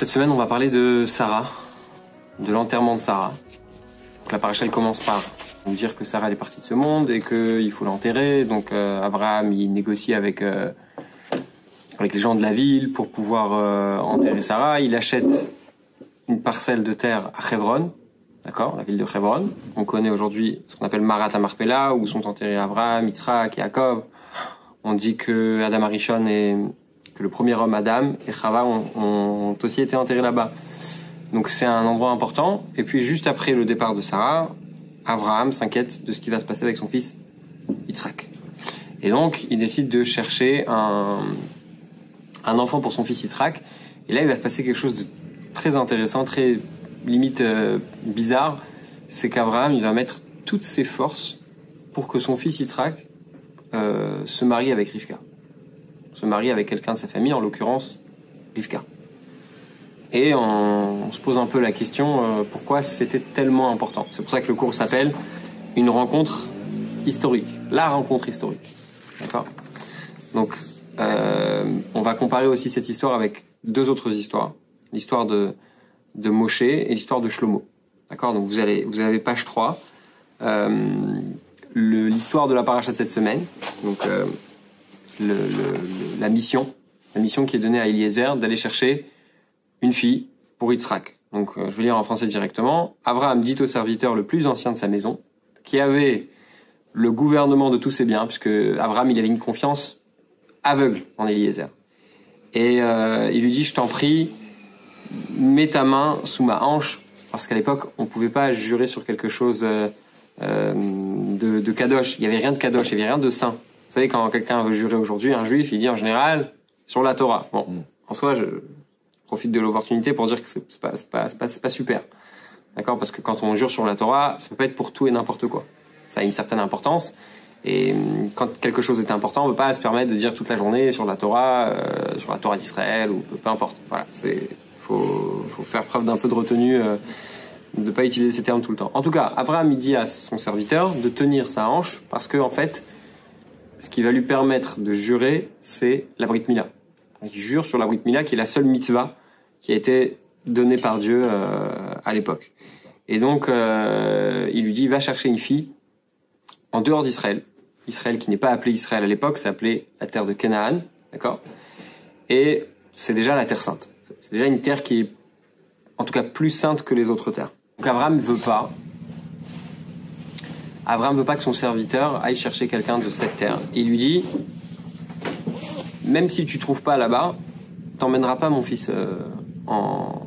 Cette semaine, on va parler de Sarah, de l'enterrement de Sarah. Donc, la paracha elle commence par nous dire que Sarah est partie de ce monde et qu'il faut l'enterrer. Donc euh, Abraham il négocie avec euh, avec les gens de la ville pour pouvoir euh, enterrer Sarah. Il achète une parcelle de terre à Hebron, d'accord, la ville de Hebron. On connaît aujourd'hui ce qu'on appelle Marat Marpella, où sont enterrés Abraham, Yitzhak, Yaakov. On dit que Adam Arishon est le premier homme Adam et Chava ont, aussi été enterrés là-bas. Donc c'est un endroit important. Et puis juste après le départ de Sarah, Abraham s'inquiète de ce qui va se passer avec son fils Yitzhak. Et donc il décide de chercher un, un enfant pour son fils Yitzhak. Et là il va se passer quelque chose de très intéressant, très limite euh, bizarre. C'est qu'Abraham il va mettre toutes ses forces pour que son fils Yitzhak euh, se marie avec Rivka se marie avec quelqu'un de sa famille, en l'occurrence Rivka. Et on, se pose un peu la question euh, pourquoi c'était tellement important. C'est pour ça que le cours s'appelle une rencontre historique, la rencontre historique. D'accord? Donc, euh, on va comparer aussi cette histoire avec deux autres histoires, l'histoire de de Moshe et l'histoire de Shlomo. D'accord? Donc vous allez vous avez page 3, euh, l'histoire de la paracha de cette semaine. Donc la mission, la mission qui est donnée à Eliezer d'aller chercher une fille pour Yitzhak. Donc, euh, je vais lire en français directement. Abraham dit au serviteur le plus ancien de sa maison, qui avait le gouvernement de tous ses biens, puisque Abraham, il avait une confiance aveugle en Eliezer. Et euh, il lui dit, je t'en prie, mets ta main sous ma hanche, parce qu'à l'époque, on ne pouvait pas jurer sur quelque chose euh, de, de kadosh. Il n'y avait rien de kadosh, il n'y avait rien de saint. Vous savez, quand quelqu'un veut jurer aujourd'hui, un juif, il dit en général sur la Torah. Bon, mm. en soi, je profite de l'opportunité pour dire que c'est pas, pas, pas, pas super. D'accord? Parce que quand on jure sur la Torah, ça peut pas être pour tout et n'importe quoi. Ça a une certaine importance. Et mm, quand quelque chose est important, on ne peut pas se permettre de dire toute la journée sur la Torah, euh, sur la Torah d'Israël ou peu, importe. Voilà, c'est faut, faut faire preuve d'un peu de retenue, euh, de ne pas utiliser ces termes tout le temps. En tout cas, Abraham il dit à son serviteur de tenir sa hanche parce que en fait, ce qui va lui permettre de jurer, c'est la Brit Mila. Il jure sur la Brit Mila, qui est la seule mitzvah qui a été donnée par Dieu euh, à l'époque. Et donc, euh, il lui dit, va chercher une fille en dehors d'Israël. Israël qui n'est pas appelé Israël à l'époque, c'est appelé la terre de Canaan, d'accord? Et c'est déjà la terre sainte. C'est déjà une terre qui est, en tout cas, plus sainte que les autres terres. Donc Abraham ne veut pas Abraham veut pas que son serviteur aille chercher quelqu'un de cette terre. Il lui dit, même si tu trouves pas là-bas, t'emmèneras pas mon fils euh, en,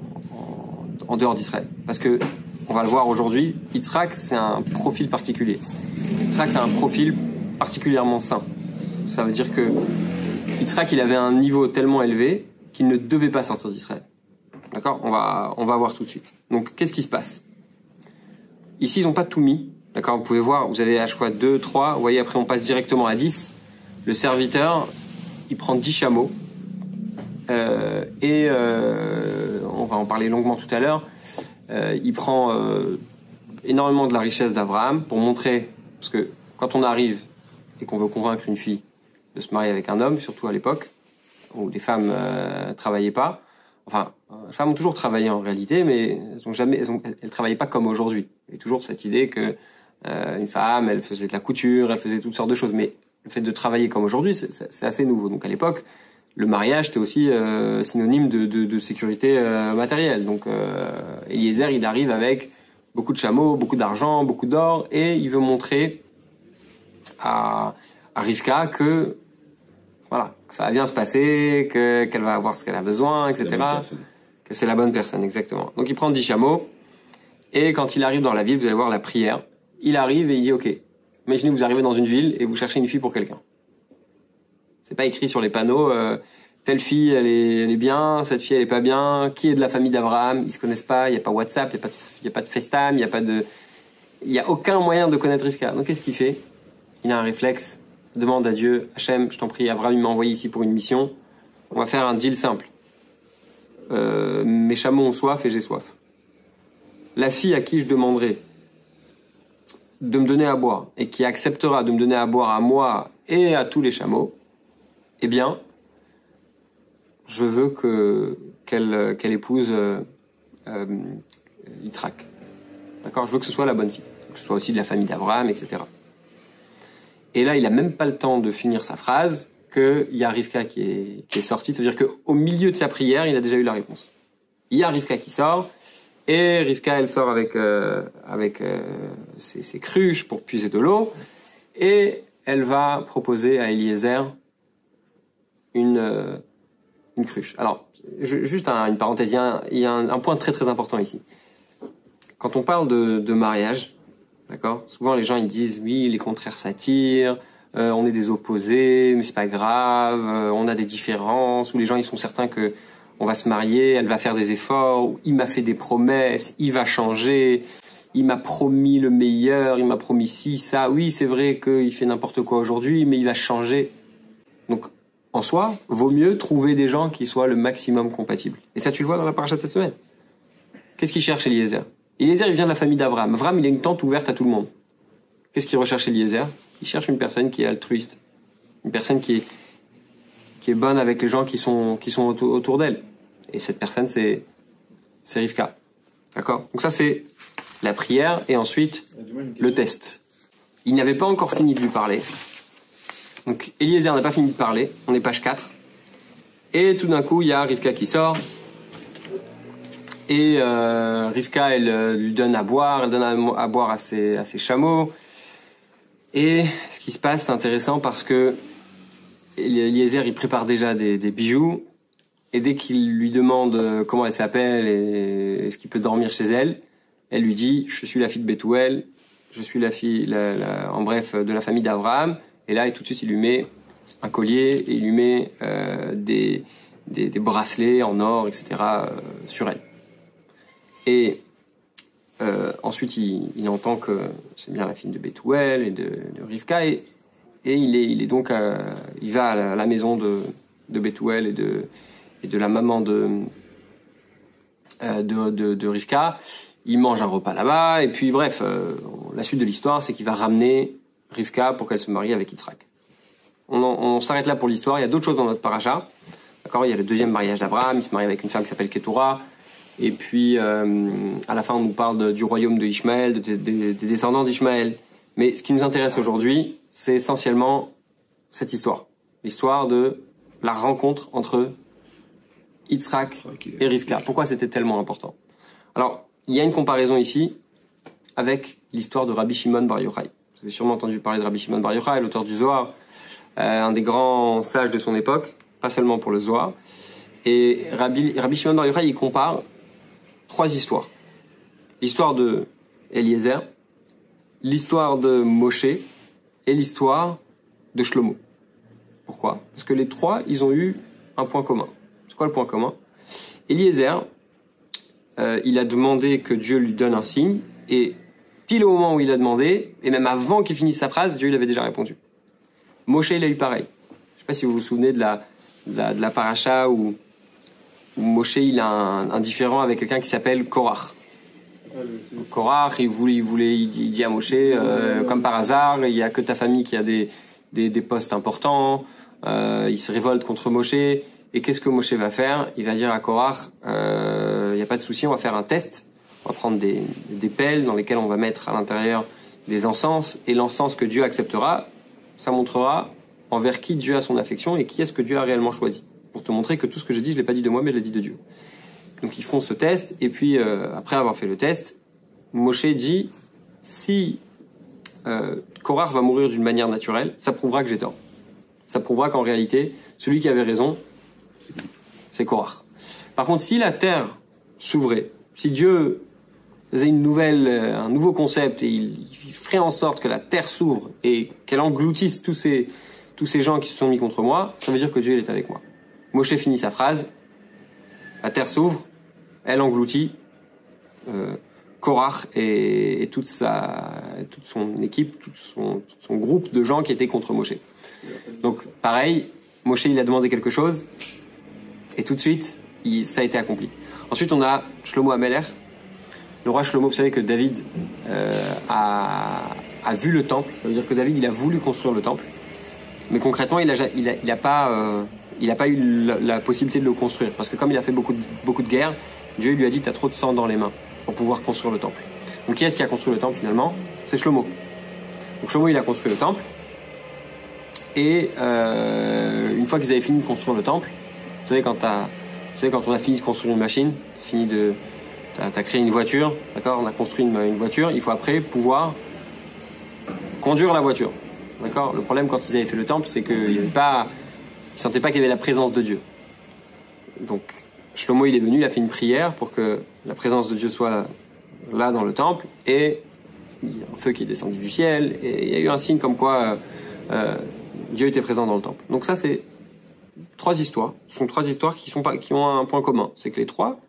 en, dehors d'Israël. Parce que, on va le voir aujourd'hui, Yitzhak, c'est un profil particulier. Yitzhak, c'est un profil particulièrement sain. Ça veut dire que Yitzhak, il avait un niveau tellement élevé qu'il ne devait pas sortir d'Israël. D'accord? On va, on va voir tout de suite. Donc, qu'est-ce qui se passe? Ici, ils n'ont pas tout mis. D'accord Vous pouvez voir, vous avez à chaque fois 2, 3. Vous voyez, après, on passe directement à 10. Le serviteur, il prend 10 chameaux. Euh, et euh, on va en parler longuement tout à l'heure. Euh, il prend euh, énormément de la richesse d'Abraham pour montrer, parce que quand on arrive et qu'on veut convaincre une fille de se marier avec un homme, surtout à l'époque où les femmes euh, travaillaient pas, enfin, les femmes ont toujours travaillé en réalité, mais elles ont jamais, elles, elles travaillaient pas comme aujourd'hui. Il y a toujours cette idée que euh, une femme, elle faisait de la couture, elle faisait toutes sortes de choses. Mais le fait de travailler comme aujourd'hui, c'est assez nouveau. Donc à l'époque, le mariage était aussi euh, synonyme de, de, de sécurité euh, matérielle. Donc euh, Eliezer, il arrive avec beaucoup de chameaux, beaucoup d'argent, beaucoup d'or, et il veut montrer à, à Rivka que voilà, que ça va bien se passer, que qu'elle va avoir ce qu'elle a besoin, etc. Que c'est la bonne personne, exactement. Donc il prend 10 chameaux, et quand il arrive dans la ville, vous allez voir la prière il arrive et il dit OK. Imaginez vous arrivez dans une ville et vous cherchez une fille pour quelqu'un. C'est pas écrit sur les panneaux euh, telle fille elle est, bien, cette fille elle est pas bien, qui est de la famille d'Abraham, ils se connaissent pas, il y a pas WhatsApp, il y a pas de, y il y a pas de il y a aucun moyen de connaître Rivka. Donc qu'est-ce qu'il fait? Il a un réflexe, demande à Dieu, Hachem, je t'en prie, Abraham m'a envoyé ici pour une mission. On va faire un deal simple. Euh, mes chameaux ont soif et j'ai soif. La fille à qui je demanderai de me donner à boire et qui acceptera de me donner à boire à moi et à tous les chameaux, eh bien, je veux que qu'elle épouse euh, euh, Yitzhak. D'accord? Je veux que ce soit la bonne fille, que ce soit aussi de la famille d'Abraham, etc. Et là, il a même pas le temps de finir sa phrase qu'il y a Rivka qui est, qui est sortie. C'est-à-dire qu'au milieu de sa prière, il a déjà eu la réponse. Il y a Rivka qui sort, et Rivka, elle sort avec, euh, avec euh, ses, cruches pour puiser de l'eau, et elle va proposer à Eliezer une, euh, une cruche. Alors, juste un, une parenthèse, il y a, un, un, point très très important ici. Quand on parle de, de mariage, d'accord, souvent les gens ils disent oui, les contraires s'attirent, on est des opposés, mais c'est pas grave, on a des différences, ou les gens ils sont certains que on va se marier, elle va faire des efforts, il m'a fait des promesses, il va changer, il m'a promis le meilleur, il m'a promis ci, ça. Oui, c'est vrai qu'il fait n'importe quoi aujourd'hui, mais il va changer. Donc, en soi, vaut mieux trouver des gens qui soient le maximum compatibles. Et ça, tu le vois dans la paracha de cette semaine. Qu'est-ce qu'il cherche Eliezer? Eliezer, il vient de la famille d'Abraham. Abraham, il a une tente ouverte à tout le monde. Qu'est-ce qu'il recherche Eliezer? Il cherche une personne qui est altruiste, une personne qui est qui est bonne avec les gens qui sont qui sont autour d'elle. Et cette personne, c'est c'est Rivka. D'accord? Donc ça, c'est la prière et ensuite le test. Il n'avait pas encore fini de lui parler. Donc Eliezer n'a pas fini de parler. On est page 4. Et tout d'un coup, il y a Rivka qui sort. Et euh, Rivka, elle euh, lui donne à boire, elle donne à, à boire à ses, à ses chameaux. Et ce qui se passe, c'est intéressant parce que Eliezer, il prépare déjà des, des bijoux. Et dès qu'il lui demande euh, comment elle s'appelle et est-ce qu'il peut dormir chez elle, elle lui dit Je suis la fille de Bethuel, je suis la fille, en bref, de la famille d'Abraham. Et là, et tout de suite, il lui met un collier et il lui met euh, des, des, bracelets en or, etc. Euh, sur elle. Et ensuite, il, entend que c'est bien la fille de Bethuel et de, de Rivka. Et, et il, est, il est donc, il va à la, à la maison de, de Bethuel et de, et de la maman de, de, de, de Rivka. Il mange un repas là-bas. Et puis, bref, la suite de l'histoire, c'est qu'il va ramener Rivka pour qu'elle se marie avec Yitzhak. On, s'arrête là pour l'histoire. Il y a d'autres choses dans notre paracha. D'accord? Il y a le deuxième mariage d'Abraham. Il se marie avec une femme qui s'appelle Ketura. Et puis, euh, à la fin, on nous parle du royaume de Ishmaël, de, de, des descendants d'Ishmaël. Mais ce qui nous intéresse aujourd'hui, c'est essentiellement cette histoire. L'histoire de la rencontre entre Yitzhak et Rivka. Pourquoi c'était tellement important Alors, il y a une comparaison ici avec l'histoire de Rabbi Shimon Bar Yochai. Vous avez sûrement entendu parler de Rabbi Shimon Bar Yochai, l'auteur du Zohar, euh, un des grands sages de son époque, pas seulement pour le Zohar. Et Rabbi, Rabbi Shimon Bar Yochai, il compare trois histoires. L'histoire de Eliezer, l'histoire de Moshe et l'histoire de Shlomo. Pourquoi? Parce que les trois, ils ont eu un point commun. C'est quoi le point commun? Eliezer, euh, il a demandé que Dieu lui donne un signe, et pile au moment où il a demandé, et même avant qu'il finisse sa phrase, Dieu il avait déjà répondu. Moshe, il a eu pareil. Je sais pas si vous vous souvenez de la, de la, paracha où, où Moshe, il a un, un différent avec quelqu'un qui s'appelle Korach. Korach, il voulait, dit à Moshe, euh, comme par hasard, il y a que ta famille qui a des, des, des postes importants, euh, il se révolte contre Moshe, et qu'est-ce que Moshe va faire? Il va dire à Korach, euh, il n'y a pas de souci, on va faire un test, on va prendre des, pelles dans lesquelles on va mettre à l'intérieur des encens, et l'encens que Dieu acceptera, ça montrera envers qui Dieu a son affection et qui est-ce que Dieu a réellement choisi. Pour te montrer que tout ce que j'ai dit, je l'ai pas dit de moi, mais je l'ai dit de Dieu. Donc ils font ce test, et puis euh, après avoir fait le test, Moshe dit, si euh, va mourir d'une manière naturelle, ça prouvera que j'ai tort. Ça prouvera qu'en réalité, celui qui avait raison, c'est Korach. Par contre, si la terre s'ouvrait, si Dieu faisait une nouvelle, un nouveau concept et il, ferait en sorte que la terre s'ouvre et qu'elle engloutisse tous ces, tous ces gens qui se sont mis contre moi, ça veut dire que Dieu est avec moi. Moshe finit sa phrase, la terre s'ouvre, elle engloutit euh, Korach et, et, toute sa, toute son équipe, tout son, tout son, groupe de gens qui étaient contre Moshe. Donc pareil, Moshe il a demandé quelque chose et tout de suite ça a été accompli. Ensuite on a Shlomo Ameler. Le roi Shlomo, vous savez que David euh, a, vu le temple. Ça veut dire que David il a voulu construire le temple, mais concrètement il a, il a, il a pas, euh, n'a pas eu la, possibilité de le construire. Parce que comme il a fait beaucoup de, beaucoup de guerres, Dieu lui a dit, tu as trop de sang dans les mains pour pouvoir construire le temple. Donc qui est-ce qui a construit le temple finalement? C'est Shlomo. Donc Shlomo, il a construit le temple. Et euh, une fois qu'ils avaient fini de construire le temple, vous savez quand, on a fini de construire une machine, fini de, t'as as créé une voiture, d'accord On a construit une, une voiture, il faut après pouvoir conduire la voiture. D'accord Le problème quand ils avaient fait le temple, c'est qu'ils ne sentaient pas qu'il y avait la présence de Dieu. Donc, Shlomo, il est venu, il a fait une prière pour que la présence de Dieu soit là dans le temple, et il y a un feu qui est descendu du ciel, et il y a eu un signe comme quoi euh, euh, Dieu était présent dans le temple. Donc ça, c'est trois histoires. Ce sont trois histoires qui, sont pas, qui ont un point commun. C'est que les trois,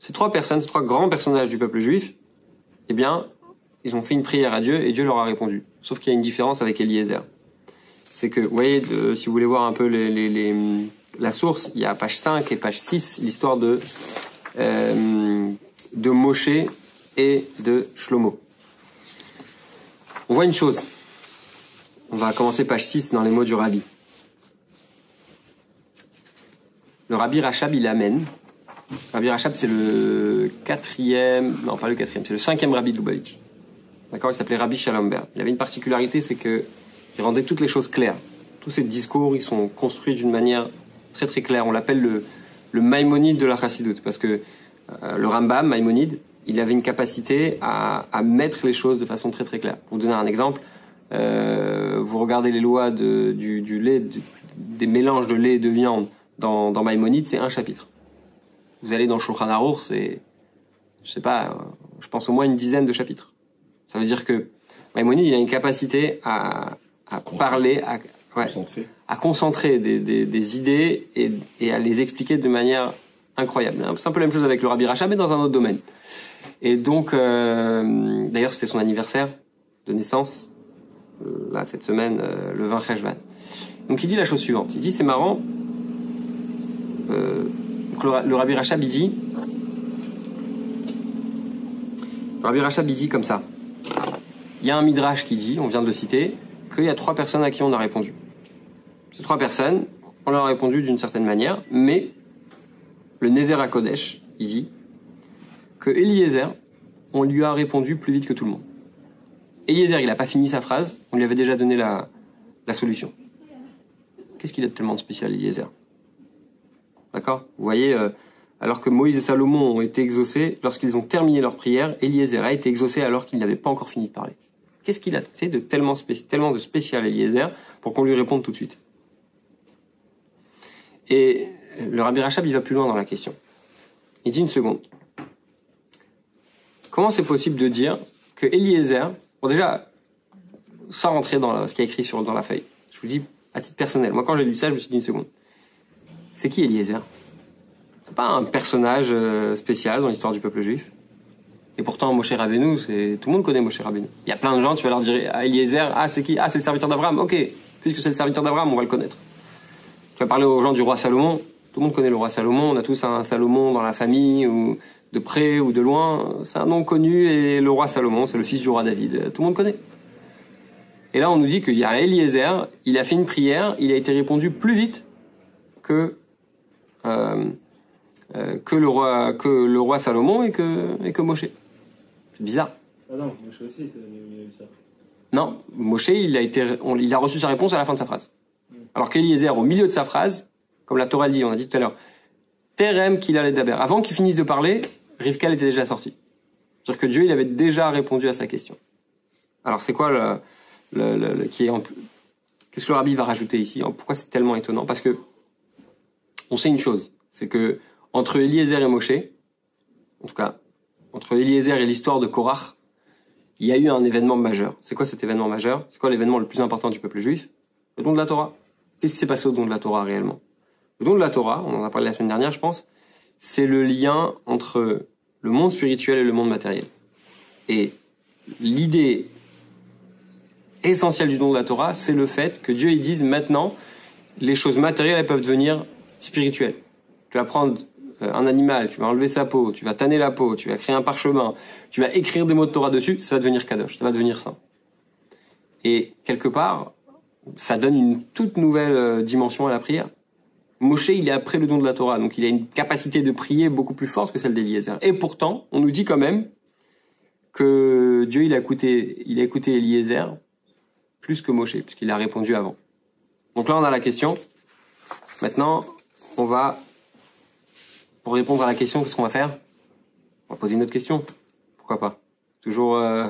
ces trois personnes, ces trois grands personnages du peuple juif, eh bien, ils ont fait une prière à Dieu et Dieu leur a répondu. Sauf qu'il y a une différence avec Eliezer. C'est que, vous voyez, si vous voulez voir un peu les, les, les, la source, il y a page 5 et page 6, l'histoire de, euh, de Moshe et de Shlomo. On voit une chose. On va commencer page 6 dans les mots du rabbi. Le rabbi Rachab, il amène. Rabbi Rachab, c'est le quatrième, non pas le quatrième, c'est le cinquième rabbi de Lubavitch. D'accord Il s'appelait Rabbi Shalomber. Il avait une particularité, c'est que il rendait toutes les choses claires. Tous ses discours, ils sont construits d'une manière très très claire. On l'appelle le, le Maïmonide de la Chassidoute, parce que euh, le Rambam, Maïmonide, il avait une capacité à, à, mettre les choses de façon très très claire. Pour vous donner un exemple, euh, vous regardez les lois de, du, du, lait, des mélanges de lait et de viande dans, dans Maïmonide, c'est un chapitre. Vous allez dans Shulchan Aruch, c'est, je sais pas, je pense au moins une dizaine de chapitres. Ça veut dire que Maïmonide, il a une capacité à, à parler, à, ouais, concentrer, à concentrer des, des, des idées et, et, à les expliquer de manière incroyable. C'est un peu la même chose avec le Rabbi Racha, mais dans un autre domaine. Et donc, euh, d'ailleurs, c'était son anniversaire de naissance, euh, là, cette semaine, euh, le 20 Cheshvan. Donc, il dit la chose suivante. Il dit, c'est marrant, euh, le, le Rabbi Rachab, il dit, le Rabbi Rachab, il dit comme ça. Il y a un midrash qui dit, on vient de le citer, qu'il y a trois personnes à qui on a répondu. Ces trois personnes, on leur a répondu d'une certaine manière, mais le Nézer à Kodesh, il dit que Eliezer, on lui a répondu plus vite que tout le monde. Eliezer, il n'a pas fini sa phrase, on lui avait déjà donné la, la solution. Qu'est-ce qu'il a de tellement de spécial, Eliezer? D'accord? Vous voyez, euh, alors que Moïse et Salomon ont été exaucés, lorsqu'ils ont terminé leur prière, Eliezer a été exaucé alors qu'il n'avait pas encore fini de parler. Qu'est-ce qu'il a fait de tellement, de spécial Eliezer pour qu'on lui réponde tout de suite? Et le Rabbi Rachab, il va plus loin dans la question. Il dit une seconde. Comment c'est possible de dire que Eliezer, bon déjà, sans rentrer dans ce qui est écrit sur, dans la feuille, je vous dis à titre personnel, moi quand j'ai lu ça, je me suis dit une seconde. C'est qui Eliezer? C'est pas un personnage euh, spécial dans l'histoire du peuple juif? Et pourtant, Moshe Rabbeinu, c'est tout le monde connaît Moshe Rabbeinu. Il y a plein de gens, tu vas leur dire à ah, Eliezer, ah c'est qui? Ah c'est le serviteur d'Abraham. Ok, puisque c'est le serviteur d'Abraham, on va le connaître. Tu vas parler aux gens du roi Salomon. Tout le monde connaît le roi Salomon. On a tous un Salomon dans la famille ou de près ou de loin. C'est un nom connu et le roi Salomon, c'est le fils du roi David. Tout le monde connaît. Et là, on nous dit qu'il y a Eliezer, il a fait une prière, il a été répondu plus vite que que le roi que le roi Salomon et que et que Moshe. C'est bizarre. Ah non, Moshe aussi, c'est ça. Non, Moshe, il a été, on, il a reçu sa réponse à la fin de sa phrase. Mm. Alors qu'Eliezer, au milieu de sa phrase, comme la Torah dit, on a dit tout à l'heure, Terem qu'il allait d'abord. Avant qu'il finisse de parler, Rivka était déjà sorti. C'est-à-dire que Dieu, il avait déjà répondu à sa question. Alors c'est quoi le, le, le, le qui est en, qu'est-ce que le rabbi va rajouter ici? Pourquoi c'est tellement étonnant? Parce que on sait une chose, c'est que entre Eliezer et Moshe, en tout cas entre Eliezer et l'histoire de Korach, il y a eu un événement majeur. C'est quoi cet événement majeur? C'est quoi l'événement le plus important du peuple juif? Le don de la Torah. Qu'est-ce qui s'est passé au don de la Torah réellement? Le don de la Torah, on en a parlé la semaine dernière, je pense, c'est le lien entre le monde spirituel et le monde matériel. Et l'idée essentielle du don de la Torah, c'est le fait que Dieu il dise maintenant, les choses matérielles elles peuvent devenir spirituelles. Tu vas prendre euh, un animal, tu vas enlever sa peau, tu vas tanner la peau, tu vas créer un parchemin, tu vas écrire des mots de Torah dessus, ça va devenir kadosh, ça va devenir saint. Et quelque part, ça donne une toute nouvelle euh, dimension à la prière. Moshe, il est après le don de la Torah, donc il a une capacité de prier beaucoup plus forte que celle d'Eliezer. Et pourtant, on nous dit quand même que Dieu, il a écouté, il a Eliezer plus que Moshe, puisqu'il a répondu avant. Donc là, on a la question. Maintenant, on va, pour répondre à la question, qu'est-ce qu'on va faire? On va poser une autre question. Pourquoi pas? Toujours euh,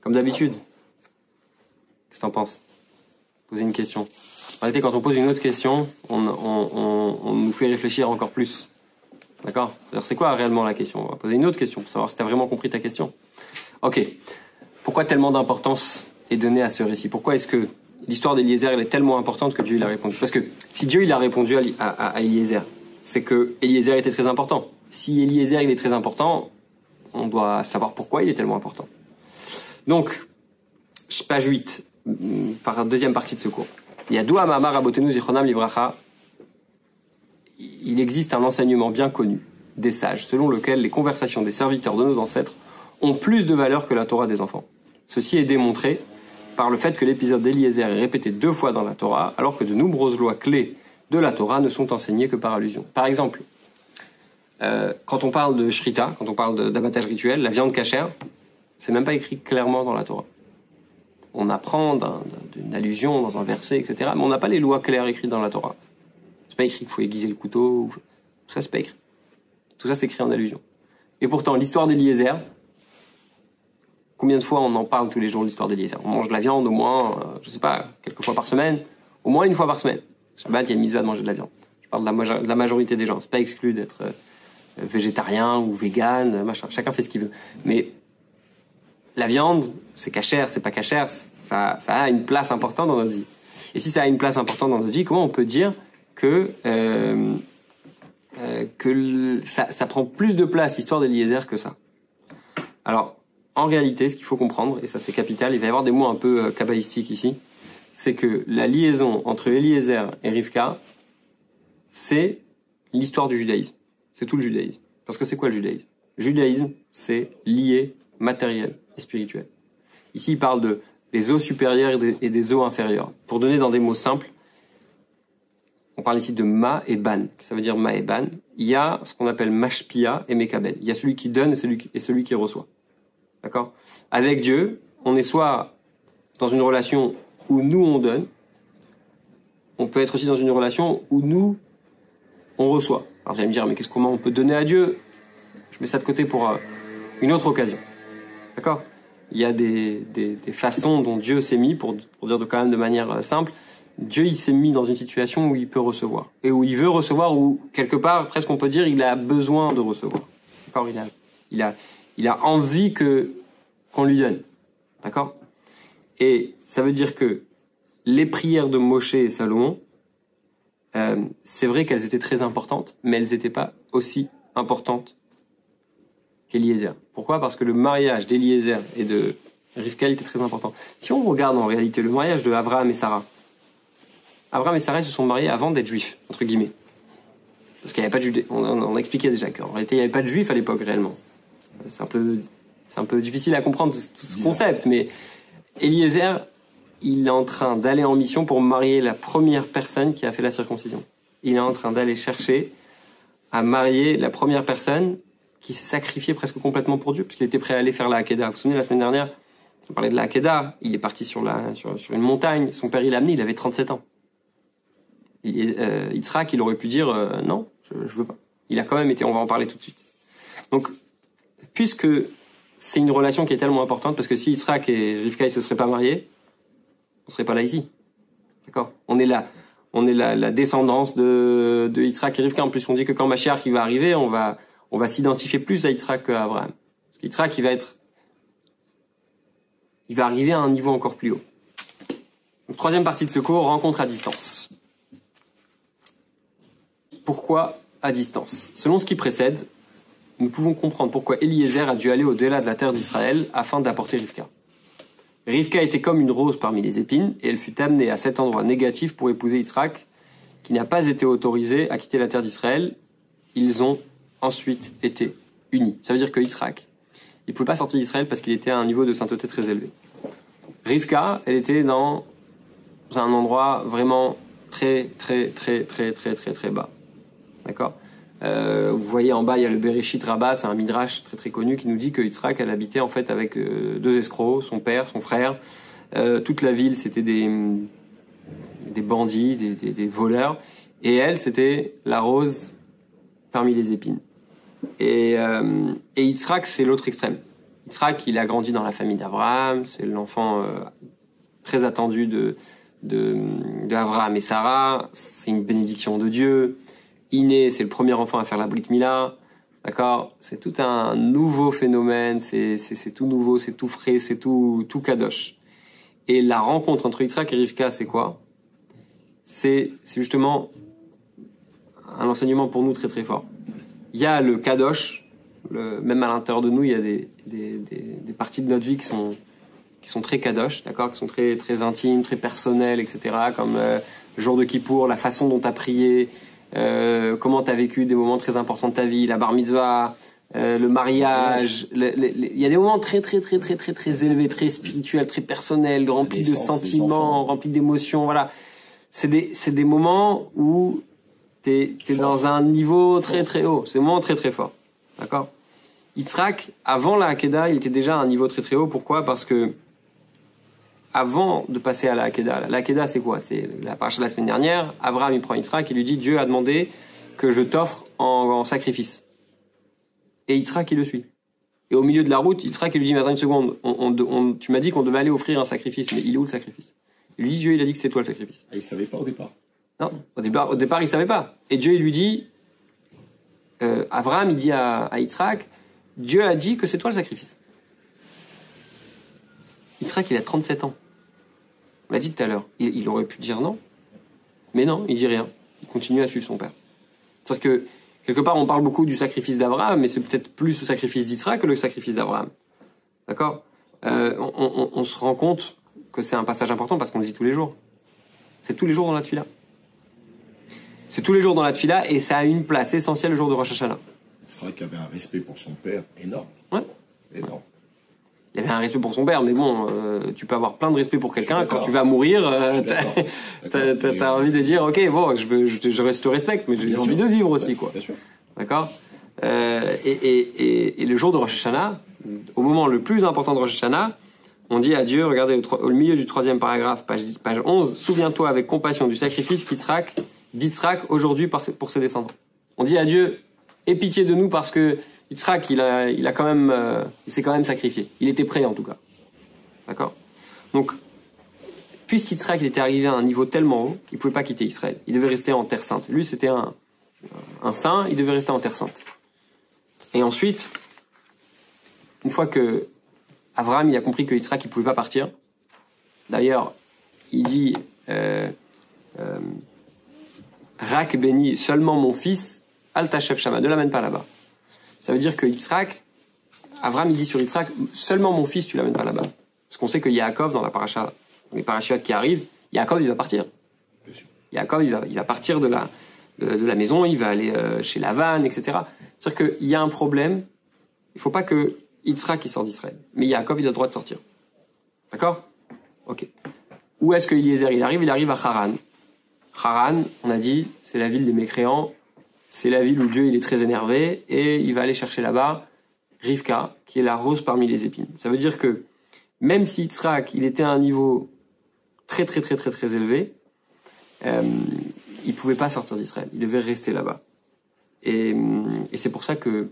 comme d'habitude. Qu'est-ce que t'en penses? Poser une question. En réalité, quand on pose une autre question, on, nous fait réfléchir encore plus. D'accord? C'est-à-dire, c'est quoi réellement la question? On va poser une autre question pour savoir si tu as vraiment compris ta question. Ok. Pourquoi tellement d'importance est donnée à ce récit? Pourquoi est-ce que l'histoire d'Eliezer est tellement importante que Dieu il a répondu Parce que si Dieu il a répondu à, à, Eliezer, c'est que Eliezer était très important. Si Eliezer il est très important, on doit savoir pourquoi il est tellement important. Donc, page 8, par deuxième partie de ce cours. Il existe un enseignement bien connu des sages, selon lequel les conversations des serviteurs de nos ancêtres ont plus de valeur que la Torah des enfants. Ceci est démontré par le fait que l'épisode d'Eliezer est répété deux fois dans la Torah, alors que de nombreuses lois clés de la Torah ne sont enseignées que par allusion. Par exemple, euh, quand on parle de shrita, quand on parle d'abattage rituel, la viande cachère, c'est même pas écrit clairement dans la Torah. On apprend d'une allusion dans un verset, etc. Mais on n'a pas les lois claires écrites dans la Torah. C'est pas écrit qu'il faut aiguiser le couteau. Tout ça, c'est pas écrit. Tout ça, c'est écrit en allusion. Et pourtant, l'histoire d'Eliezer, combien de fois on en parle tous les jours de l'histoire d'Eliezer On mange de la viande au moins, euh, je sais pas, quelques fois par semaine, au moins une fois par semaine. Shabbat, il y a une mise à de manger de la viande. Je parle de la, de majorité des gens. C'est pas exclu d'être euh, végétarien ou vegan, machin. Chacun fait ce qu'il veut. Mais la viande, c'est cachère, c'est pas cachère, ça, ça a une place importante dans notre vie. Et si ça a une place importante dans notre vie, comment on peut dire que euh, euh, que ça, ça, prend plus de place l'histoire d'Eliezer que ça? Alors, en réalité, ce qu'il faut comprendre, et ça c'est capital, il va y avoir des mots un peu euh, kabbalistiques ici, c'est que la liaison entre Eliezer et Rivka, c'est l'histoire du judaïsme. C'est tout le judaïsme. Parce que c'est quoi le judaïsme? Judaïsme, c'est lié, matériel et spirituel. Ici, il parle de, des eaux supérieures et des, eaux inférieures. Pour donner dans des mots simples, on parle ici de ma et ban, ça veut dire ma et ban. Il y a ce qu'on appelle mashpia et mekabel. Il y a celui qui donne et celui et celui qui reçoit. D'accord? Avec Dieu, on est soit dans une relation où nous on donne, on peut être aussi dans une relation où nous on reçoit. Alors vous me dire, mais qu'est-ce comment on peut donner à Dieu? Je mets ça de côté pour euh, une autre occasion. D'accord? Il y a des, des, façons dont Dieu s'est mis, pour, pour dire de, quand même de manière euh, simple, Dieu il s'est mis dans une situation où il peut recevoir. Et où il veut recevoir, où quelque part, presque on peut dire, il a besoin de recevoir. D'accord? Il, a, il a envie que qu'on lui donne. D'accord? Et ça veut dire que les prières de Moshe et Salomon, euh, c'est vrai qu'elles étaient très importantes, mais elles n'étaient pas aussi importantes qu'Eliezer. Pourquoi? Parce que le mariage d'Eliezer et de Rivka était très important. Si on regarde en réalité le mariage de Abraham et Sarah, Abraham et Sarah se sont mariés avant d'être juifs, entre guillemets. Parce qu'il n'y avait pas de juifs. On, on, a expliqué déjà qu'en réalité, il n'y avait pas de juifs à l'époque réellement. C'est un peu, c'est un peu difficile à comprendre tout ce concept, mais Eliezer, il est en train d'aller en mission pour marier la première personne qui a fait la circoncision. Il est en train d'aller chercher à marier la première personne qui s'est sacrifiée presque complètement pour Dieu, puisqu'il était prêt à aller faire la Hakeda. Vous vous souvenez, la semaine dernière, on parlait de la Hakeda. Il est parti sur, la, sur, une montagne. Son père, il l'a amené, il avait 37 ans. Il, euh, il aurait pu dire euh, non, je, je veux pas. Il a quand même été, on va en parler tout de suite. Donc, puisque c'est une relation qui est tellement importante, parce que si Yitzhak et Rivka ne se seraient pas mariés, on serait pas là ici. D'accord? On est là. On est la, la descendance de, de et Rivka. En plus, on dit que quand Mashiach qui va arriver, on va, on va s'identifier plus à Yitzhak qu'à Abraham. Parce qu'Yitzhak, il va être, il va arriver à un niveau encore plus haut. Troisième partie de ce cours, rencontre à distance. Pourquoi à distance? Selon ce qui précède, nous pouvons comprendre pourquoi Eliezer a dû aller au-delà de la terre d'Israël afin d'apporter Rivka. Rivka était comme une rose parmi les épines, et elle fut amenée à cet endroit négatif pour épouser Yitzhak, qui n'a pas été autorisé à quitter la terre d'Israël. Ils ont ensuite été unis. Ça veut dire que Yitzhak, il ne pouvait pas sortir d'Israël parce qu'il était à un niveau de sainteté très élevé. Rivka, elle était dans un endroit vraiment très, très, très, très, très, très, très bas. D'accord? Euh, Vous voyez en bas, il y a le Bereshit Rabbah, c'est un midrash très, très connu qui nous dit que Yitzhak, elle habitait en fait avec euh, deux escrocs, son père, son frère. Euh, toute la ville, c'était des, des bandits, des, des, des voleurs. Et elle, c'était la rose parmi les épines. Et, euh, et Yitzhak, c'est l'autre extrême. Yitzhak, il a grandi dans la famille d'Abraham, c'est l'enfant euh, très attendu de, de, d'Abraham et Sarah, c'est une bénédiction de Dieu. Iné, c'est le premier enfant à faire la Brit Mila. D'accord? C'est tout un nouveau phénomène, c'est, tout nouveau, c'est tout frais, c'est tout, tout kadosh. Et la rencontre entre Yitzhak et Rivka, c'est quoi? C'est, c'est justement un enseignement pour nous très très fort. Il y a le kadosh, même à l'intérieur de nous, il y a des, des parties de notre vie qui sont, qui sont très kadosh, d'accord, qui sont très, très intimes, très personnelles, etc. Comme euh, le jour de Kippour, la façon dont tu as prié, euh, comment tu as vécu des moments très importants de ta vie, la bar mitzvah, euh, le mariage. Il y a des moments très, très, très, très, très, très élevés, très spirituels, très personnels, remplis de sentiments, remplis d'émotions. Voilà. C'est des, des moments où tu es, dans un niveau très, très haut. C'est des moments très, très forts. D'accord? Yitzhak, avant la Hakeda, il était déjà à un niveau très, très haut. Pourquoi? Parce que avant de passer à la Hakeda, la Hakeda, c'est quoi? C'est la paracha de la semaine dernière. Abraham, il prend Yitzhak et lui dit Dieu a demandé que je t'offre en, en sacrifice. Et Yitzhak, il le suit. Et au milieu de la route, Yitzhak, il lui dit Mais attends une seconde, on, on- on- tu m'as dit qu'on devait aller offrir un sacrifice, mais il est où le sacrifice? Il lui dit Dieu, il a dit que c'est toi le sacrifice. Ah, il savait pas au départ. Non, au départ, au départ, il savait pas. Et Dieu, il lui dit, euh, Abraham, il dit à, à Yitzhak, Dieu a dit que c'est toi le sacrifice. Yitzhak, il a 37 ans. On l'a dit tout à l'heure. Il, il aurait pu dire non. Mais non, il dit rien. Il continue à suivre son père. C'est-à-dire que, quelque part, on parle beaucoup du sacrifice d'Abraham, mais c'est peut-être plus le sacrifice d'Yitzhak que le sacrifice d'Abraham. D'accord? Euh, on, on- on se rend compte que c'est un passage important parce qu'on le dit tous les jours. C'est tous les jours dans la tuila. C'est tous les jours dans la tuila et ça a une place essentielle le jour de Rosh Hashanah. C'est vrai qu'il avait un respect pour son père énorme. Ouais. Énorme. Il avait un respect pour son père, mais bon, euh, tu peux avoir plein de respect pour quelqu'un. Quand tu vas mourir, euh, t'as- envie de dire, ok, bon, je, veux, je, je reste- te respecte, mais j'ai envie de vivre aussi, quoi. Bien sûr. D'accord? Euh, et, et, et, et le jour de Rosh Hashanah, au moment le plus important de Rosh Hashanah, on dit à Dieu, regardez au, milieu du troisième paragraphe, page, 10 page 11, souviens-toi avec compassion du sacrifice qu'Yitzhak, d'Yitzhak aujourd'hui pour ses descendants. On dit à Dieu, aie pitié de nous parce que Yitzhak, il a, il a quand même, euh, il s'est quand même sacrifié. Il était prêt en tout cas. D'accord? Donc, puisqu'Yitzhak il était arrivé à un niveau tellement haut qu'il pouvait pas quitter Israël, il devait rester en terre sainte. Lui, c'était un, saint, il devait rester en terre sainte. Et ensuite, une fois que Abraham il a compris que Yitzhak il pouvait pas partir, d'ailleurs, il dit euh, euh, Rak béni, seulement mon fils, Al Tachef Shama, ne l'amène pas là-bas. Ça veut dire que Yitzhak, Abraham il dit sur Yitzhak, seulement mon fils, tu l'amènes pas là-bas. Parce qu'on sait que Yaakov, dans la paracha, les parachutes qui arrivent, Yaakov il va partir. Bien sûr. Yaakov, il va, il va partir de la, de, de la maison, il va aller euh, chez Lavan, etc. C'est-à-dire qu'il y a un problème. Il faut pas que Yitzhak il sort d'Israël. Mais Yaakov, il a le droit de sortir. D'accord? Ok. Où est-ce que Eliezer il arrive? Il arrive à Haran. Haran, on a dit, c'est la ville des mécréants. C'est la ville où Dieu il est très énervé et il va aller chercher là-bas Rivka, qui est la rose parmi les épines. Ça veut dire que même si Yitzhak il était à un niveau très très très très très élevé, euh, il pouvait pas sortir d'Israël. Il devait rester là-bas. Et, et c'est pour ça que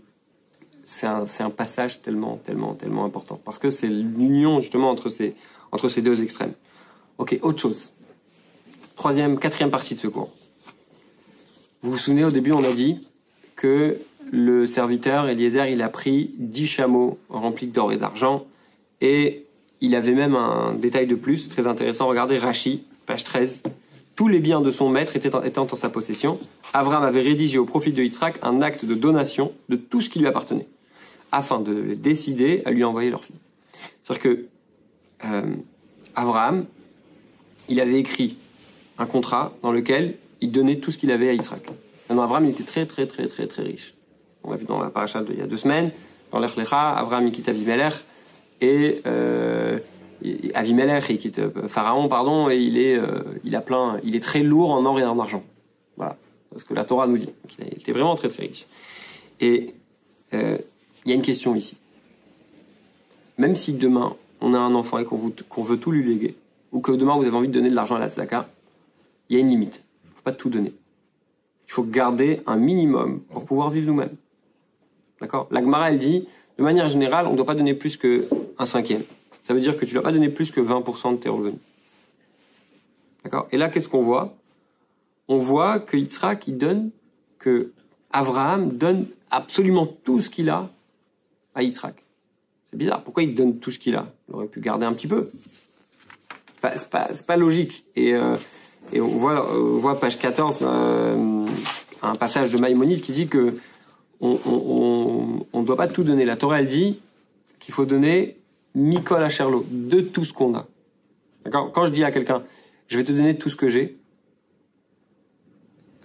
c'est un, c'est un passage tellement, tellement, tellement important. Parce que c'est l'union justement entre ces, entre ces deux extrêmes. Ok, autre chose. Troisième, quatrième partie de ce cours. Vous vous souvenez, au début, on a dit que le serviteur, Eliezer, il a pris dix chameaux remplis d'or et d'argent. Et il avait même un détail de plus, très intéressant. Regardez Rachi, page 13. Tous les biens de son maître étant en sa possession. Avram avait rédigé au profit de Yitzhak un acte de donation de tout ce qui lui appartenait, afin de les décider à lui envoyer leur fille. C'est-à-dire que euh, il avait écrit un contrat dans lequel il donnait tout ce qu'il avait à Yitzhak. Maintenant, Abraham, il était très, très, très, très, très riche. On l'a vu dans la paracha d'il y a deux semaines, dans l'Echlecha, Abraham, il quitte Abimelech, et euh, Avimelech, il quitte euh, Pharaon, pardon, et il est, euh, il a plein, il est très lourd en or et en argent. Voilà, parce que la Torah nous dit. Donc, il a- il était vraiment très très riche. Et euh, il y a une question ici. Même si demain on a un enfant et qu'on veut tout lui léguer, ou que demain vous avez envie de donner de l'argent à la tzedaka, il y a une limite. Pas tout donner. Il faut garder un minimum pour pouvoir vivre nous-mêmes. D'accord? La Gemara, elle dit, de manière générale, on ne doit pas donner plus qu'un cinquième. Ça veut dire que tu ne dois pas donner plus que 20% de tes revenus. D'accord? Et là, qu'est-ce qu'on voit? On voit que Yitzhak, il donne, que Abraham donne absolument tout ce qu'il a à Yitzhak. C'est bizarre. Pourquoi il donne tout ce qu'il a? Il aurait pu garder un petit peu. C'est pas, pas logique. Et, euh, et on voit, on voit page 14, euh, un passage de Maïmonide qui dit que on on doit pas tout donner. La Torah, elle dit qu'il faut donner Mikol à Sherlo, de tout ce qu'on a. D'accord? Quand je dis à quelqu'un, je vais te donner tout ce que j'ai,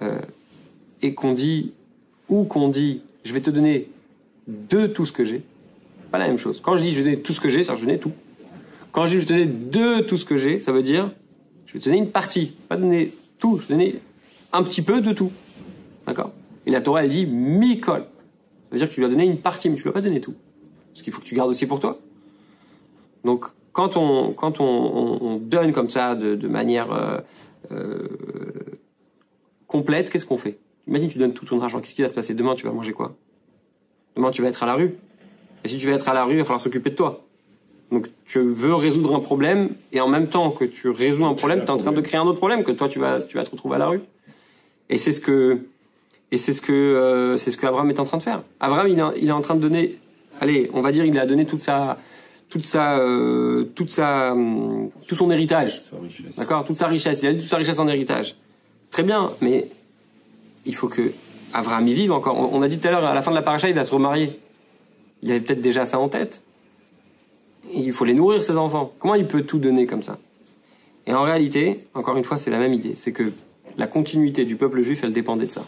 euh, et qu'on dit, ou qu'on dit, je vais te donner de tout ce que j'ai, pas la même chose. Quand je dis je vais te donner tout ce que j'ai, ça veut dire je vais donner tout. Quand je dis je vais donner de tout ce que j'ai, ça veut dire je vais te donner une partie, pas donner tout, je vais te donner un petit peu de tout. D'accord? Et la Torah, elle dit Mikol. Ça veut dire que tu lui as donné une partie, mais tu lui as pas donné tout. Parce qu'il faut que tu gardes aussi pour toi. Donc, quand on, quand on, on- on donne comme ça de, de manière euh, euh, complète, qu'est-ce qu'on fait? Imagine tu donnes tout ton argent, qu'est-ce qui va se passer? Demain, tu vas manger quoi? Demain, tu vas être à la rue. Et si tu vas être à la rue, il va falloir s'occuper de toi. Donc, tu veux résoudre un problème, et en même temps que tu résous un problème, tu es en train de créer un autre problème, que toi, tu vas, tu vas te retrouver à la rue. Et c'est ce que, et c'est ce que, euh, c'est ce que Abraham est en train de faire. Abraham, il est, il est en train de donner, allez, on va dire, il a donné toute sa, toute sa, euh, toute sa, hum, tout son héritage. D'accord? Toute sa richesse. Il a dit toute sa richesse en héritage. Très bien, mais il faut que Abraham y vive encore. On on a dit tout à l'heure, à la fin de la paracha, il va se remarier. Il avait peut-être déjà ça en tête. Il faut les nourrir, ses enfants. Comment il peut tout donner comme ça? Et en réalité, encore une fois, c'est la même idée. C'est que la continuité du peuple juif, elle dépendait de ça.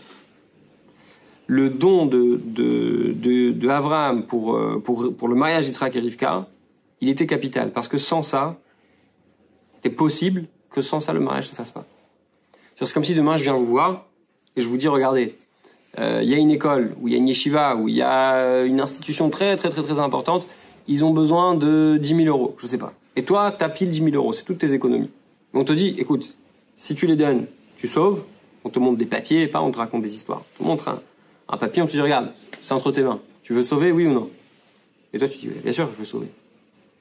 Le don de, de, de, de pour, euh, pour, pour le mariage d'Israël et Rivka, il était capital. Parce que sans ça, c'était possible que sans ça, le mariage ne se fasse pas. C'est comme si demain, je viens vous voir et je vous dis, regardez, euh, il y a une école, ou il y a une yeshiva, ou il y a une institution très très très très importante, ils ont besoin de 10 000 euros, je sais pas. Et toi, t'as pile 10 000 euros, c'est toutes tes économies. On te dit, écoute, si tu les donnes, tu sauves, on te montre des papiers, et pas on te raconte des histoires. On te montre un, papier, on te dit, regarde, c'est entre tes mains. Tu veux sauver, oui ou non? Et toi, tu dis, bien sûr, je veux sauver.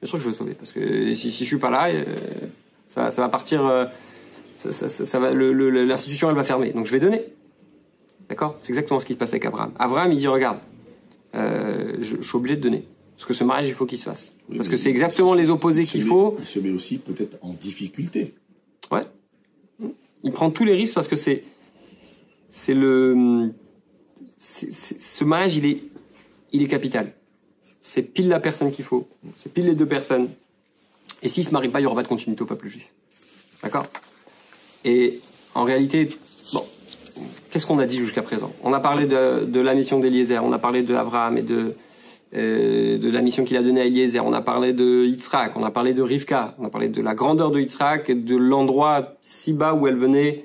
Bien sûr que je veux sauver, parce que si, si je suis pas là, euh, ça, va partir, euh, ça, l'institution, elle va fermer. Donc je vais donner. D'accord? C'est exactement ce qui se passe avec Abraham. Abraham, il dit, regarde, euh, je suis obligé de donner. Parce que ce mariage, il faut qu'il se fasse. Oui, Parce que c'est exactement les opposés qu'il faut. Il se met aussi peut-être en difficulté. Ouais. Il prend tous les risques parce que c'est, c'est le, ce mariage, il est, il est capital. C'est pile la personne qu'il faut. C'est pile les deux personnes. Et s'ils se marient pas, il y aura pas de continuité au peuple juif. D'accord? Et en réalité, bon, qu'est-ce qu'on a dit jusqu'à présent? On a parlé de, de la mission d'Eliezer, on a parlé de Abraham et de, euh, de la mission qu'il a donnée à Eliezer, on a parlé de Yitzhak, on a parlé de Rivka, on a parlé de la grandeur de Yitzhak et de l'endroit si bas où elle venait,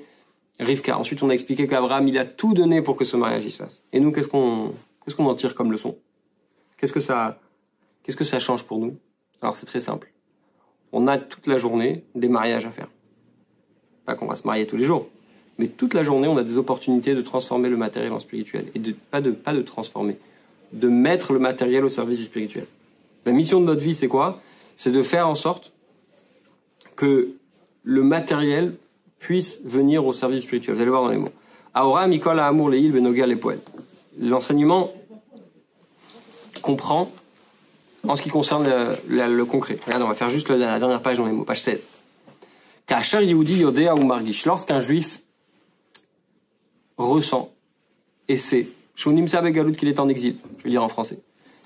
Rivka. Ensuite, on a expliqué qu'Abraham, il a tout donné pour que ce mariage y se fasse. Et nous, qu'est-ce qu'on en tire comme leçon? Qu'est-ce que ça que ça change pour nous? Alors, c'est très simple. On a toute la journée des mariages à faire. Pas qu'on va se marier tous les jours, mais toute la journée, on a des opportunités de transformer le matériel en spirituel et de pas de pas de transformer, de mettre le matériel au service du spirituel. La mission de notre vie, c'est quoi? C'est de faire en sorte que le matériel puisse venir au service spirituel. Vous allez voir dans les mots. Aora, Mikol, Amour, Leil, Benoga, les poètes. L'enseignement comprend en ce qui concerne le, concret. Regarde, on va faire juste la dernière page dans les mots, page 16. Kacher Yehudi Yodea ou. Lorsqu'un juif ressent et sait, Shonimsa Begalout qu'il est en exil, je vais dire en français,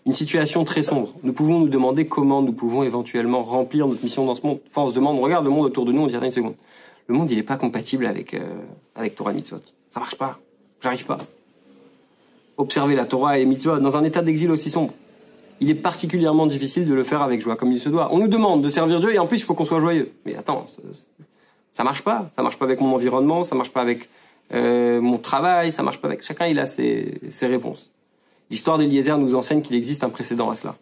une situation très sombre. Nous pouvons nous demander comment nous pouvons éventuellement remplir notre mission dans ce monde. Enfin, on se demande, on regarde le monde autour de nous, on dit, attends une seconde. Le monde, il n'est pas compatible avec, euh, avec Torah et Mitzvot. Ça marche pas. J'arrive pas. Observer la Torah et les Mitzvot dans un état d'exil aussi sombre. il est particulièrement difficile de le faire avec joie, comme il se doit. On nous demande de servir Dieu et en plus il faut qu'on soit joyeux. Mais attends, ça, ça marche pas. Ça marche pas avec mon environnement, ça marche pas avec euh, mon travail, ça marche pas avec. Chacun il a ses, ses réponses. L'histoire d'Eliezer nous enseigne qu'il existe un précédent à cela.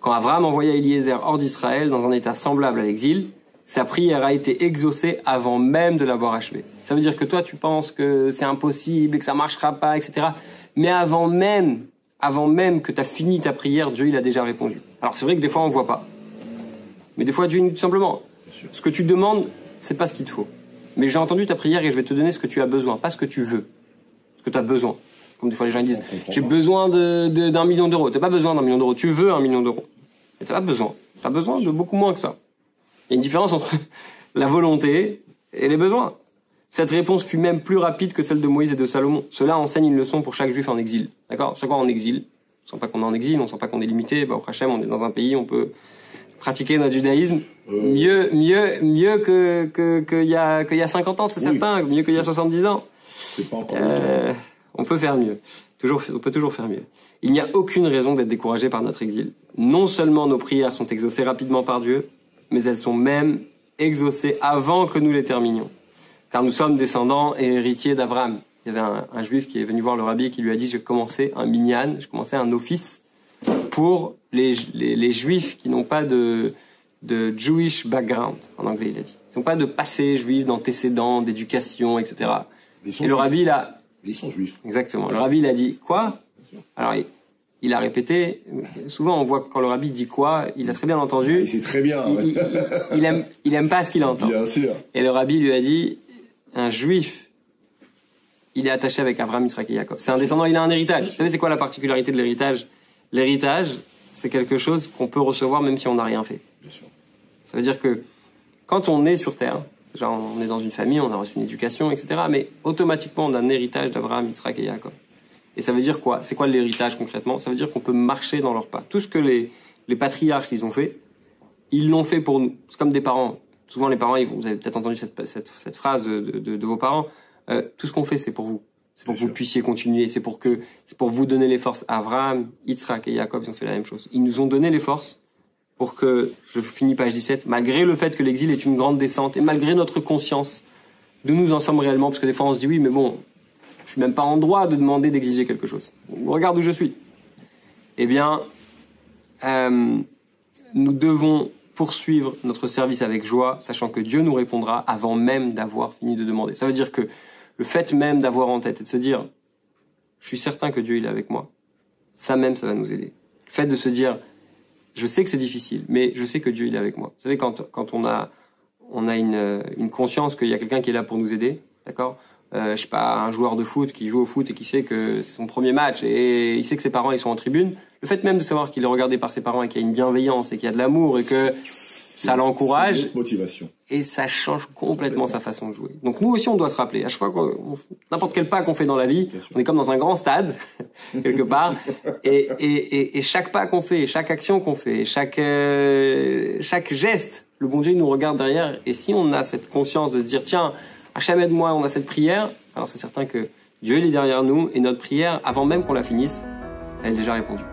Quand Abraham envoya Eliezer hors d'Israël dans un état semblable à l'exil, sa prière a été exaucée avant même de l'avoir achevé. Ça veut dire que toi tu penses que c'est impossible et que ça marchera pas, etc. Mais avant même avant même que tu as fini ta prière, Dieu il a déjà répondu. Alors c'est vrai que des fois on voit pas. Mais des fois Dieu tout simplement ce que tu demandes, c'est pas ce qu'il te faut. Mais j'ai entendu ta prière et je vais te donner ce que tu as besoin, pas ce que tu veux. Ce que tu as besoin. Comme des fois les gens disent j'ai besoin d'un de, million d'euros. T'as pas besoin d'un million d'euros, tu veux un million d'euros. Mais t'as pas besoin. T'as besoin de beaucoup moins que ça. Il y a une différence entre la volonté et les besoins. Cette réponse fut même plus rapide que celle de Moïse et de Salomon. Cela enseigne une leçon pour chaque juif en exil. D'accord? Chaque fois en exil, on sent pas qu'on est en exil, on sent pas qu'on est limité. Bah, au Hachem, on est dans un pays, on peut pratiquer notre judaïsme mieux, mieux, mieux que que qu'il y a qu'il y a 50 ans, c'est certain, mieux qu'il y a 70 ans. C'est pas encore Euh, on peut faire mieux. Toujours, on peut toujours faire mieux. Il n'y a aucune raison d'être découragé par notre exil. Non seulement nos prières sont exaucées rapidement par Dieu, mais elles sont même exaucées avant que nous les terminions car nous sommes descendants et héritiers d'Abraham. Il y avait un, un, juif qui est venu voir le rabbi et qui lui a dit j'ai commencé un minyan, j'ai commencé un office pour les, les, les juifs qui n'ont pas de, de Jewish background, en anglais il a dit. Ils n'ont pas de passé juif, d'antécédents, d'éducation, etc. Et le rabbi il a... Ils sont juifs. Exactement. Le rabbi il a dit quoi? Alors il, il, a répété. Souvent on voit que quand le rabbi dit quoi, il a très bien entendu. Il sait très bien. Il, il, il, aime, il aime pas ce qu'il entend. Bien sûr. Et le rabbi lui a dit un juif, il est attaché avec Abraham, Israël et Jacob. C'est un descendant, il a un héritage. Vous savez, c'est quoi la particularité de l'héritage? L'héritage, c'est quelque chose qu'on peut recevoir même si on n'a rien fait. Bien sûr. Ça veut dire que quand on est sur Terre, genre on est dans une famille, on a reçu une éducation, etc., mais automatiquement on a un héritage d'Abraham, Israël et Jacob. Et ça veut dire quoi? C'est quoi l'héritage concrètement? Ça veut dire qu'on peut marcher dans leurs pas. Tout ce que les, les patriarches ils ont fait, ils l'ont fait pour nous. C'est comme des parents souvent les parents, vous avez peut-être entendu cette, cette, cette phrase de, de, de, vos parents, euh, tout ce qu'on fait, c'est pour vous. C'est pour que vous puissiez continuer. C'est pour que, c'est pour vous donner les forces. Abraham, Yitzhak et Jacob, ils ont fait la même chose. Ils nous ont donné les forces pour que, je finis page 17, malgré le fait que l'exil est une grande descente et malgré notre conscience de nous en sommes réellement, parce que des fois on se dit oui, mais bon, je suis même pas en droit de demander d'exiger quelque chose. Regarde où je suis. Eh bien, euh, nous devons poursuivre notre service avec joie, sachant que Dieu nous répondra avant même d'avoir fini de demander. Ça veut dire que le fait même d'avoir en tête et de se dire, je suis certain que Dieu il est avec moi, ça même, ça va nous aider. Le fait de se dire, je sais que c'est difficile, mais je sais que Dieu il est avec moi. Vous savez, quand, quand on a, on a une, une conscience qu'il y a quelqu'un qui est là pour nous aider, d'accord euh, je sais pas, un joueur de foot qui joue au foot et qui sait que c'est son premier match et il sait que ses parents ils sont en tribune, le fait même de savoir qu'il est regardé par ses parents et qu'il y a une bienveillance et qu'il y a de l'amour et que ça l'encourage. motivation. Et ça change complètement. sa façon de jouer. Donc nous aussi on doit se rappeler, à chaque fois n'importe quel pas qu'on fait dans la vie, on est comme dans un grand stade quelque part. Et, et, et, et chaque pas qu'on fait, chaque action qu'on fait, chaque euh, chaque geste, le bon Dieu nous regarde derrière. Et si on a cette conscience de se dire tiens Hachem aide-moi, on a cette prière, alors c'est certain que Dieu il est derrière nous. Et notre prière, avant même qu'on la finisse, elle est déjà répondue.